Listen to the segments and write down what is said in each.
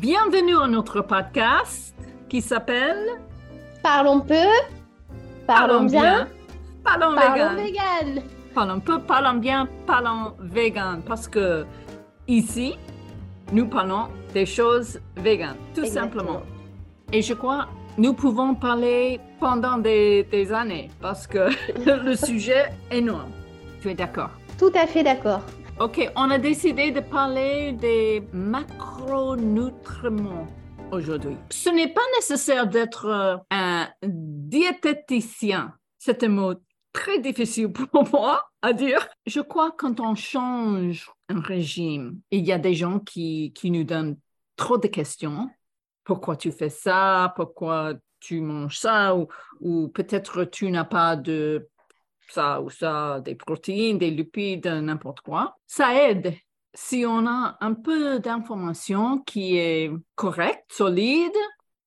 Bienvenue à notre podcast qui s'appelle Parlons peu, parlons, bien, parlons, parlons vegan. vegan. Parlons peu, parlons bien, parlons vegan. Parce que ici, nous parlons des choses vegan, tout Exactement. simplement. Et je crois nous pouvons parler pendant des, des années parce que le sujet est énorme. Tu es d'accord? Tout à fait d'accord. Ok, on a décidé de parler des macronutriments aujourd'hui. Ce n'est pas nécessaire d'être euh, un diététicien. C'est un mot très difficile pour moi à dire. Je crois que quand on change un régime, il y a des gens qui, qui nous donnent trop de questions. Pourquoi tu fais ça? Pourquoi tu manges ça? Ou, ou peut-être tu n'as pas de ça ou ça, des protéines, des lipides, n'importe quoi. Ça aide si on a un peu d'informations qui est correcte, solide,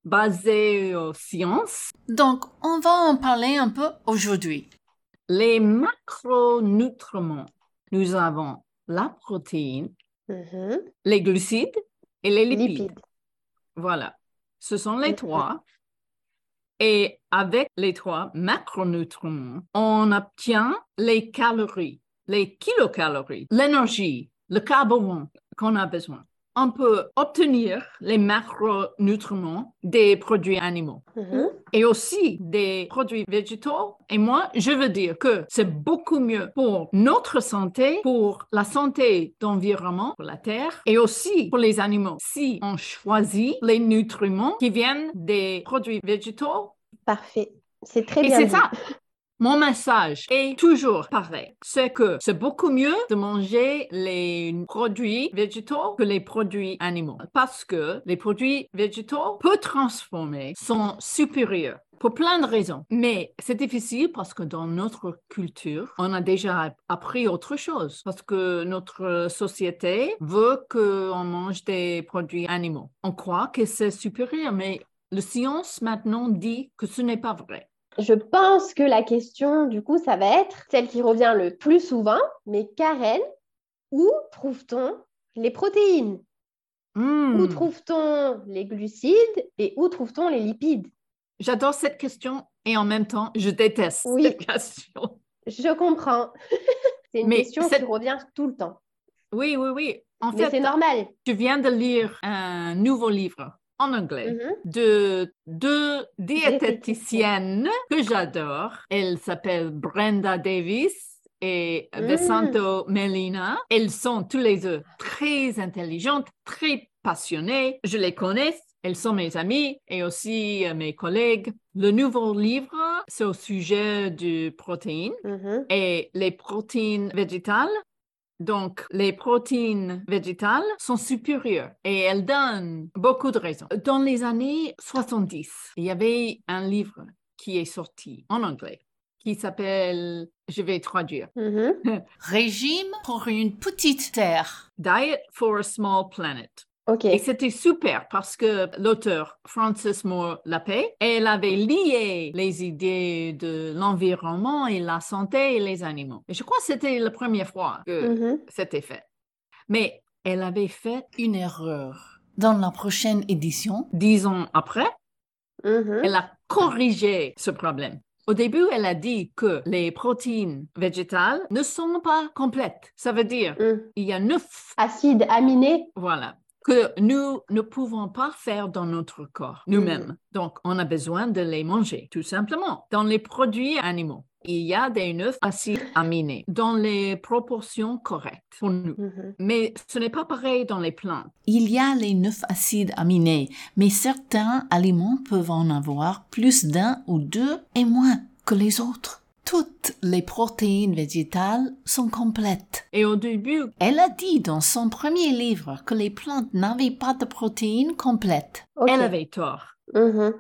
basée aux sciences. Donc, on va en parler un peu aujourd'hui. Les macronutriments, nous avons la protéine, Mhm. les glucides et les lipides. Lipides. Voilà, ce sont les Mhm. trois. Et avec les trois macronutriments, on obtient les calories, les kilocalories, l'énergie, le carburant qu'on a besoin. On peut obtenir les macronutriments des produits animaux Mhm. et aussi des produits végétaux. Et moi, je veux dire que c'est beaucoup mieux pour notre santé, pour la santé d'environnement, pour la terre, et aussi pour les animaux. Si on choisit les nutriments qui viennent des produits végétaux, Parfait. C'est très et bien. c'est dit. ça. Mon message est toujours pareil. C'est que c'est beaucoup mieux de manger les produits végétaux que les produits animaux. Parce que les produits végétaux peu transformés sont supérieurs pour plein de raisons. Mais c'est difficile parce que dans notre culture, on a déjà appris autre chose. Parce que notre société veut qu'on mange des produits animaux. On croit que c'est supérieur, mais la science maintenant dit que ce n'est pas vrai. Je pense que la question, du coup, ça va être celle qui revient le plus souvent. Mais Karen, où trouve-t-on les protéines? Hmm. Où trouve-t-on les glucides et où trouve-t-on les lipides? J'adore cette question et en même temps, je déteste Oui. cette question. Je comprends. c'est une Mais question cette- qui revient tout le temps. Oui, oui, oui. En Mais c'est fait, normal. je viens de lire un nouveau livre en anglais Mhm. de deux diététiciennes que j'adore. Elles s'appellent Brenda Davis et Mm. Vincento Melina. Elles sont tous les deux très intelligentes, très passionnées. Je les connais. Elles sont mes amies et aussi euh, mes collègues. Le nouveau livre, c'est au sujet du protéine Mhm. et les protéines végétales. Donc, les protéines végétales sont supérieures et elles donnent beaucoup de raisons. Dans les années 70, il y avait un livre qui est sorti en anglais qui s'appelle, je vais traduire, Mhm. Régime pour une petite terre. Diet for a Small Planet. Et c'était super parce que l'auteur Frances Moore Lapé, elle avait lié les idées de l'environnement et la santé et les animaux. Et je crois que c'était la première fois que Mhm. c'était fait. Mais elle avait fait Une erreur. Dans la prochaine édition, dix ans après, Mhm. elle a corrigé ce problème. Au début, elle a dit que les protéines végétales ne sont pas complètes. Ça veut dire Mhm. il y a neuf Acides aminés. Voilà. Que nous ne pouvons pas faire dans notre corps nous-mêmes. Donc, on a besoin de les manger, tout simplement. Dans les produits animaux, il y a des neuf acides aminés dans les proportions correctes pour nous. Mhm. Mais ce n'est pas pareil dans les plantes. il y a les neuf acides aminés, mais certains aliments peuvent en avoir plus d'un ou deux et moins que les autres. Toutes les protéines végétales sont complètes. Et au début, Elle a dit dans son premier livre que les plantes n'avaient pas de protéines complètes. Elle avait tort. Mhm.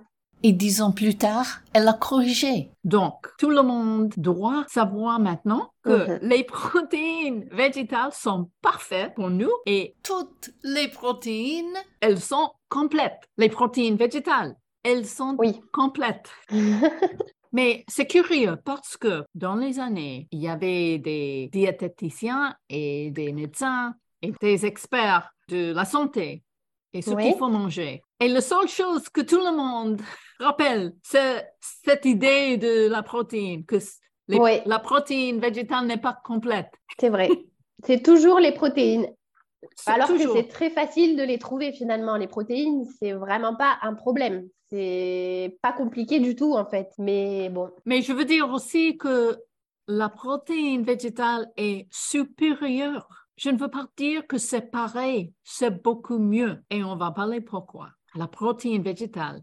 Et dix ans plus tard, elle a corrigé. Donc, tout le monde doit savoir maintenant que Mhm. les protéines végétales sont parfaites pour nous et Toutes les protéines elles sont complètes. Les protéines végétales, elles sont Oui. complètes. Mais c'est curieux parce que dans les années, il y avait des diététiciens et des médecins et des experts de la santé et ce Oui. qu'il faut manger. Et la seule chose que tout le monde rappelle, c'est cette idée de la protéine, que s- les- Oui. la protéine végétale n'est pas complète. C'est vrai. C'est toujours les protéines. Alors toujours- que c'est très facile de les trouver finalement. Les protéines, c'est vraiment pas un problème. C'est pas compliqué du tout en fait. Mais bon, Mais je veux dire aussi que la protéine végétale est supérieure. Je ne veux pas dire que c'est pareil, c'est beaucoup mieux. Et on va parler pourquoi. La protéine végétale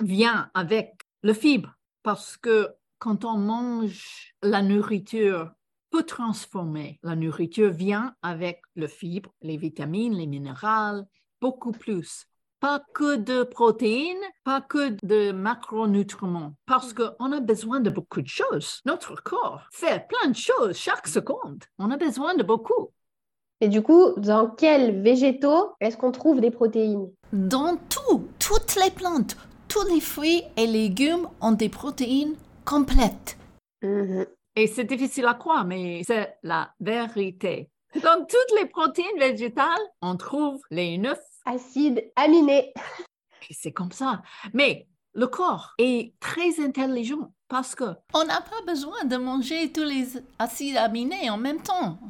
vient avec le fibre parce que quand on mange la nourriture peu transformée, la nourriture vient avec le fibre, les vitamines, les minéraux, beaucoup plus. Pas que de protéines, pas que de macronutriments, parce qu'on a besoin de beaucoup de choses. Notre corps fait plein de choses chaque seconde. On a besoin de beaucoup. et du coup, dans quels végétaux est-ce qu'on trouve des protéines? Dans tout, toutes les plantes, tous les fruits et légumes ont des protéines complètes. Mhm. Et c'est difficile à croire, mais c'est la vérité. Dans toutes les protéines végétales, on trouve les neuf Acides aminés. C'est comme ça. Mais le corps est très intelligent parce que On n'a pas besoin de manger tous les acides aminés en même temps.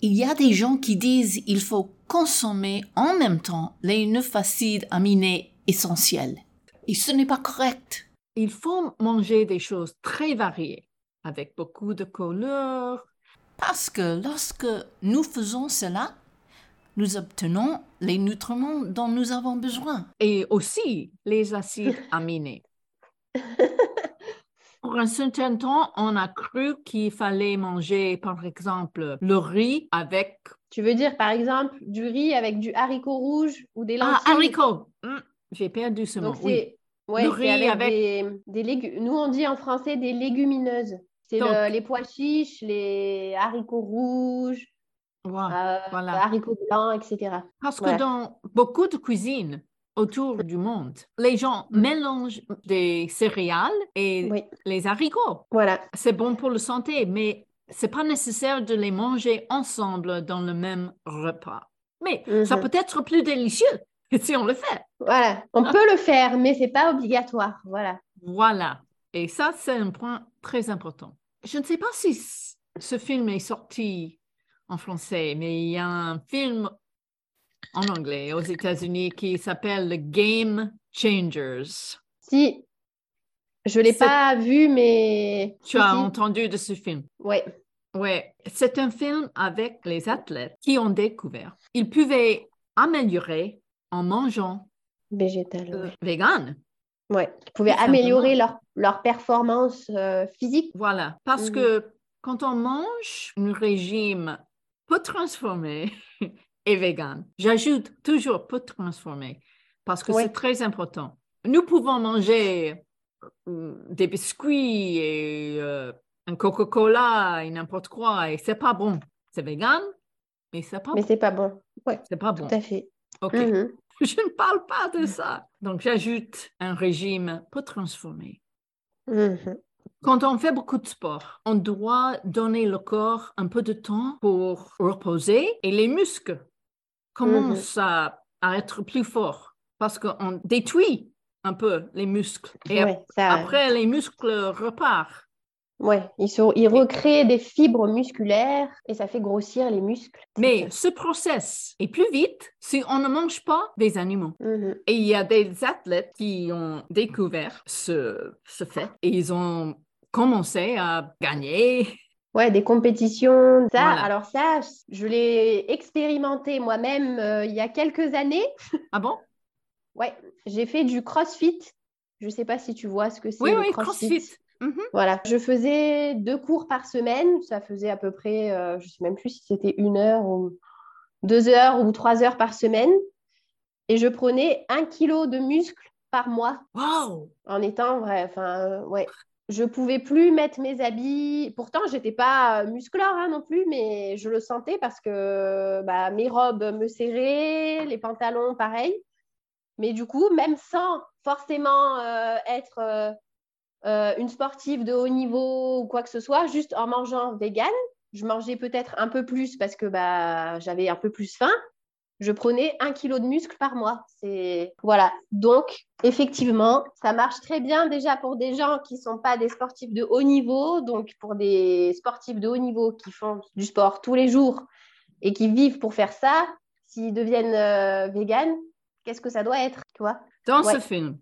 Il y a des gens qui disent il faut consommer en même temps les neuf acides aminés essentiels. Et ce n'est pas correct. il faut manger des choses très variées, avec beaucoup de couleurs. Parce que lorsque nous faisons cela, nous obtenons les nutriments dont nous avons besoin. et aussi les acides aminés. Pour un certain temps, on a cru qu'il fallait manger, par exemple, le riz avec Tu veux dire par exemple du riz avec du haricot rouge ou des lentilles? ah, haricots. Hum, J'ai perdu ce mot. Donc Oui. c'est ouais, Le riz avec, avec- des, des légumes. Nous on dit en français des légumineuses. C'est le- les pois chiches, les haricots rouges, Voilà. euh, voilà. haricots blancs, etc. Parce que dans beaucoup de cuisines autour du monde, les gens Mm. mélangent des céréales et Oui, les haricots. voilà. C'est bon pour la santé, mais c'est pas nécessaire de les manger ensemble dans le même repas. Mais ça Mhm. peut être plus délicieux si on le fait. Voilà. On peut le faire, mais c'est pas obligatoire. Voilà. Voilà. Et ça, c'est un point très important. Je ne sais pas si ce film est sorti en français, mais il y a un film en anglais aux États-Unis qui s'appelle The Game Changers. Si, je l'ai C'est- pas vu, mais Tu as entendu de ce film? Ouais. Ouais, c'est un film avec les athlètes qui ont découvert ils pouvaient améliorer en mangeant Végétal. euh, vegan. Ouais. Qui pouvaient améliorer leur, leur performance euh, physique. Voilà, parce Mhm. que quand on mange un régime peu transformé et vegan, j'ajoute toujours peu transformé parce que Ouais. c'est très important. Nous pouvons manger euh, des biscuits et euh, un Coca-Cola et n'importe quoi et c'est pas bon. C'est vegan, mais c'est pas Mais bon. c'est pas bon. Ouais, C'est pas bon. tout à fait. OK. Mhm. Je ne parle pas de ça. Donc, j'ajoute un régime peu transformé. Mhm. Quand on fait beaucoup de sport, on doit donner le corps un peu de temps pour reposer et les muscles commencent à, à être plus forts parce qu'on détruit un peu les muscles. Et ça, après, les muscles repartent. Ouais. Ils, recréent des fibres musculaires et ça fait grossir les muscles. Mais ce process est plus vite si on ne mange pas des animaux. Mhm. Et il y a des athlètes qui ont découvert ce, ce fait et ils ont commencé à gagner. Ouais, des compétitions. Ça, Voilà. alors ça, je l'ai expérimenté moi-même euh, il y a quelques années. Ah bon? Ouais, j'ai fait du CrossFit. Je sais pas si tu vois ce que c'est Oui, le oui, CrossFit. CrossFit. Mhm. Voilà, je faisais deux cours par semaine. Ça faisait à peu près, euh, je sais même plus si c'était une heure ou deux heures ou trois heures par semaine. Et je prenais un kilo de muscle par mois Wow! en étant vrai. Enfin, euh, ouais. Je pouvais plus mettre mes habits. Pourtant, j'étais pas euh, musclore hein, non plus, mais je le sentais parce que bah, mes robes me serraient, les pantalons pareil. Mais du coup, même sans forcément euh, être euh, euh, une sportive de haut niveau ou quoi que ce soit, juste en mangeant vegan, je mangeais peut-être un peu plus parce que bah, j'avais un peu plus faim. je prenais un kilo de muscle par mois. C'est voilà. Donc effectivement, ça marche très bien déjà pour des gens qui sont pas des sportifs de haut niveau. Donc pour des sportifs de haut niveau qui font du sport tous les jours et qui vivent pour faire ça, s'ils deviennent euh, véganes, qu'est-ce que ça doit être, tu vois? Dans Ouais. ce film,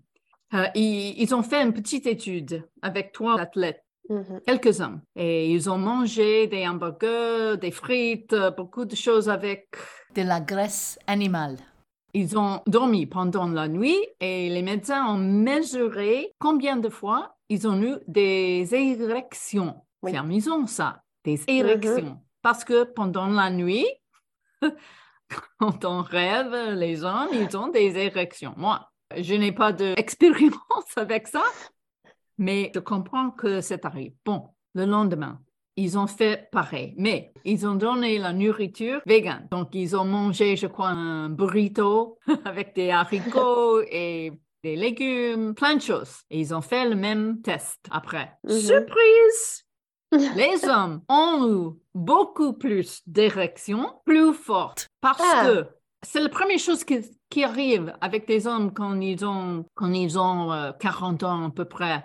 euh, ils, ils ont fait une petite étude avec trois athlètes, Mhm. quelques-uns, et ils ont mangé des hamburgers, des frites, beaucoup de choses avec. De la graisse animale. Ils ont dormi pendant la nuit et les médecins ont mesuré combien de fois ils ont eu des érections. Oui. C'est amusant ça, des érections. Parce que pendant la nuit, quand on rêve, les hommes, ils ont des érections. Moi, je n'ai pas d'expérience avec ça, mais je comprends que c'est arrivé. Bon, le lendemain, ils ont fait pareil, mais ils ont donné la nourriture végane. Donc, ils ont mangé, je crois, un burrito avec des haricots et des légumes, plein de choses. Et ils ont fait le même test après. Mhm. Surprise! Les hommes ont eu beaucoup plus d'érections plus fortes parce Ah. que c'est la première chose qui, arrive avec des hommes quand ils ont, quand ils ont euh, 40 ans à peu près.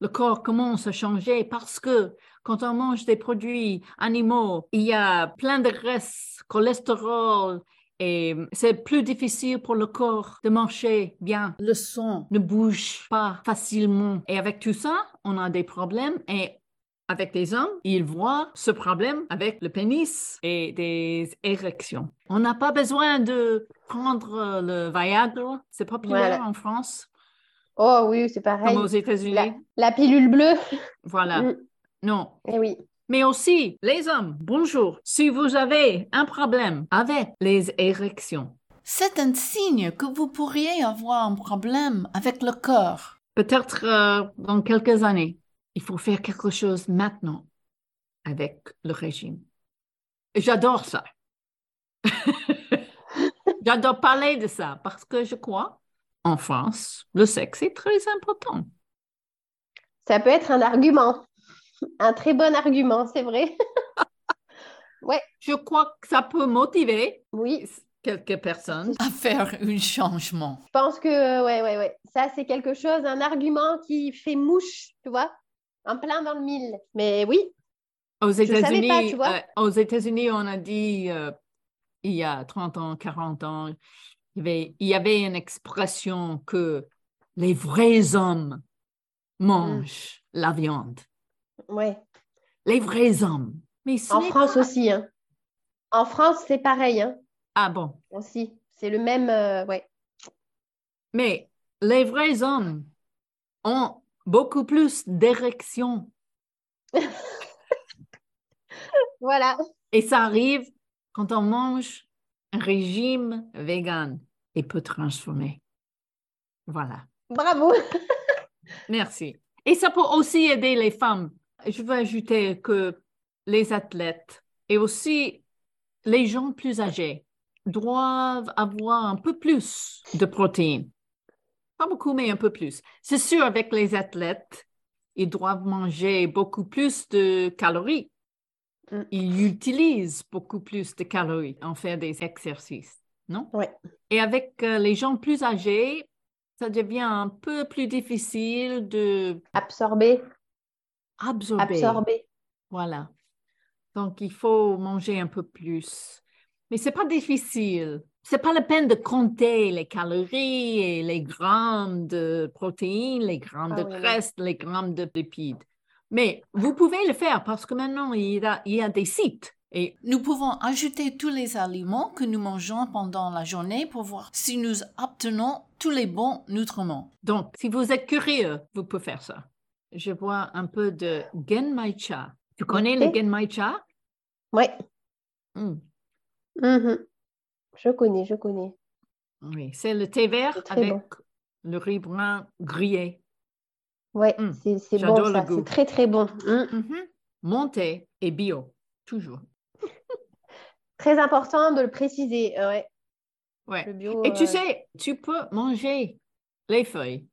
Le corps commence à changer parce que quand on mange des produits animaux, il y a plein de graisse, cholestérol, et c'est plus difficile pour le corps de marcher bien. Le sang ne bouge pas facilement. Et avec tout ça, on a des problèmes. Et avec des hommes, ils voient ce problème avec le pénis et des érections. On n'a pas besoin de prendre euh, le Viagra. C'est populaire Voilà. en France, Oh oui, c'est pareil. comme aux États-Unis. La, la pilule bleue. Voilà. Mm. Non. Eh oui. Mais aussi, les hommes, bonjour. Si vous avez un problème avec les érections, C'est un signe que vous pourriez avoir un problème avec le corps. peut-être euh, dans quelques années, il faut faire quelque chose maintenant avec le régime. Et J'adore ça. J'adore parler de ça parce que je crois, en France, le sexe est très important. Ça peut être un argument. Un très bon argument, c'est vrai. Je crois que ça peut motiver Oui, quelques personnes. À faire un changement. je pense que ouais, ouais, ouais. Ça, c'est quelque chose, un argument qui fait mouche, tu vois, en plein dans le mille. Mais oui, Aux États-Unis, euh, aux États-Unis, on a dit euh, il y a 30 ans, 40 ans, il y avait, il y avait une expression que les vrais hommes mangent la viande. ouais. Les vrais hommes. Mais En France pas- aussi. Hein. En France, c'est pareil, hein, Ah bon. aussi. C'est le même, euh, ouais. Mais les vrais hommes ont beaucoup plus d'érections. Voilà. Et ça arrive quand on mange un régime vegan et peut transformer. Voilà. Bravo. Merci. Et ça peut aussi aider les femmes. Je veux ajouter que les athlètes et aussi les gens plus âgés doivent avoir un peu plus de protéines. Pas beaucoup, mais un peu plus. C'est sûr, avec les athlètes, ils doivent manger beaucoup plus de calories. Mm. Ils utilisent beaucoup plus de calories en faire des exercices, non? Ouais. Et avec euh, les gens plus âgés, ça devient un peu plus difficile de Absorber, absorber. absorber. Voilà. Donc, il faut manger un peu plus. Mais c'est pas difficile. C'est pas la peine de compter les calories et les grammes de protéines, les grammes Ah de oui, graisse, les grammes de lipides. Mais vous pouvez le faire parce que maintenant, il y a, il y a des sites. Et Nous pouvons ajouter tous les aliments que nous mangeons pendant la journée pour voir si nous obtenons tous les bons nutriments. donc, si vous êtes curieux, vous pouvez faire ça. Je vois un peu de Genmaicha. Tu connais le Ok. Genmaicha? Ouais. Hmm. Je connais, je connais. Oui, c'est le thé vert avec bon. le riz brun grillé. Ouais, Mm. c'est bon ça, c'est très très bon. Mm. Mhm. Mon thé est bio, toujours. Très important de le préciser. euh, Ouais, Ouais. le bio. Et tu euh, sais, tu peux manger les feuilles.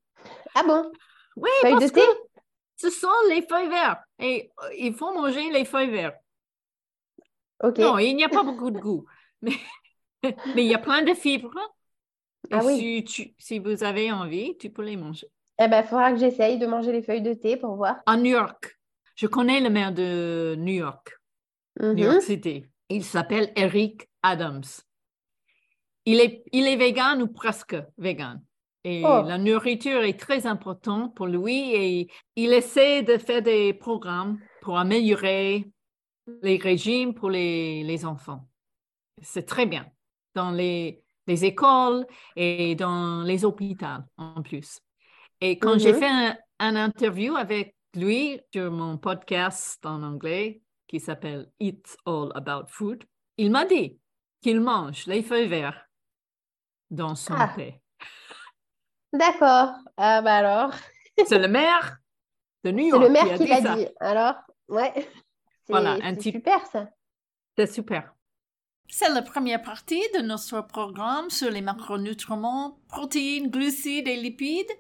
Ah bon? Oui, Feuilles parce de thé? que ce sont les feuilles vertes. Et euh, il faut manger les feuilles vertes. Ok. Non, il n'y a pas beaucoup de goût. Mais Mais il y a plein de fibres. Et Ah oui. si, tu- si vous avez envie, tu peux les manger. Eh ben, il faudra que j'essaye de manger les feuilles de thé pour voir. À New York, je connais le maire de New York, New Mhm. York City. Il s'appelle Eric Adams. Il est, il est vegan ou presque vegan. Et Oh. la nourriture est très importante pour lui et il essaie de faire des programmes pour améliorer les régimes pour les, les enfants. C'est très bien dans les, les écoles et dans les hôpitaux en plus. Et quand j'ai Mhm. fait un, un interview avec lui sur mon podcast en anglais qui s'appelle It's All About Food, il m'a dit qu'il mange les feuilles vertes dans son Ah. thé. D'accord. Ah bah alors, C'est le maire de New c'est York le maire qui l'a dit dit. Alors, ouais. C'est Voilà, un c'est petit- super ça. C'est super. C'est la première partie de notre programme sur les macronutriments, protéines, glucides et lipides.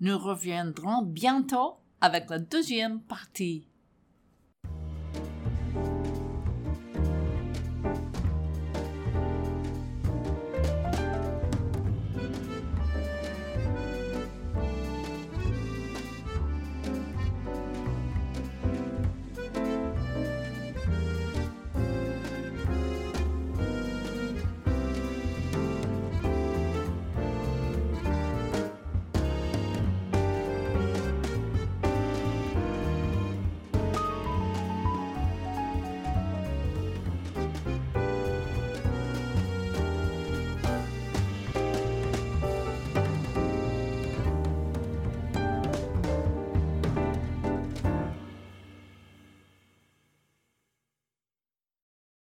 Nous reviendrons bientôt avec la deuxième partie.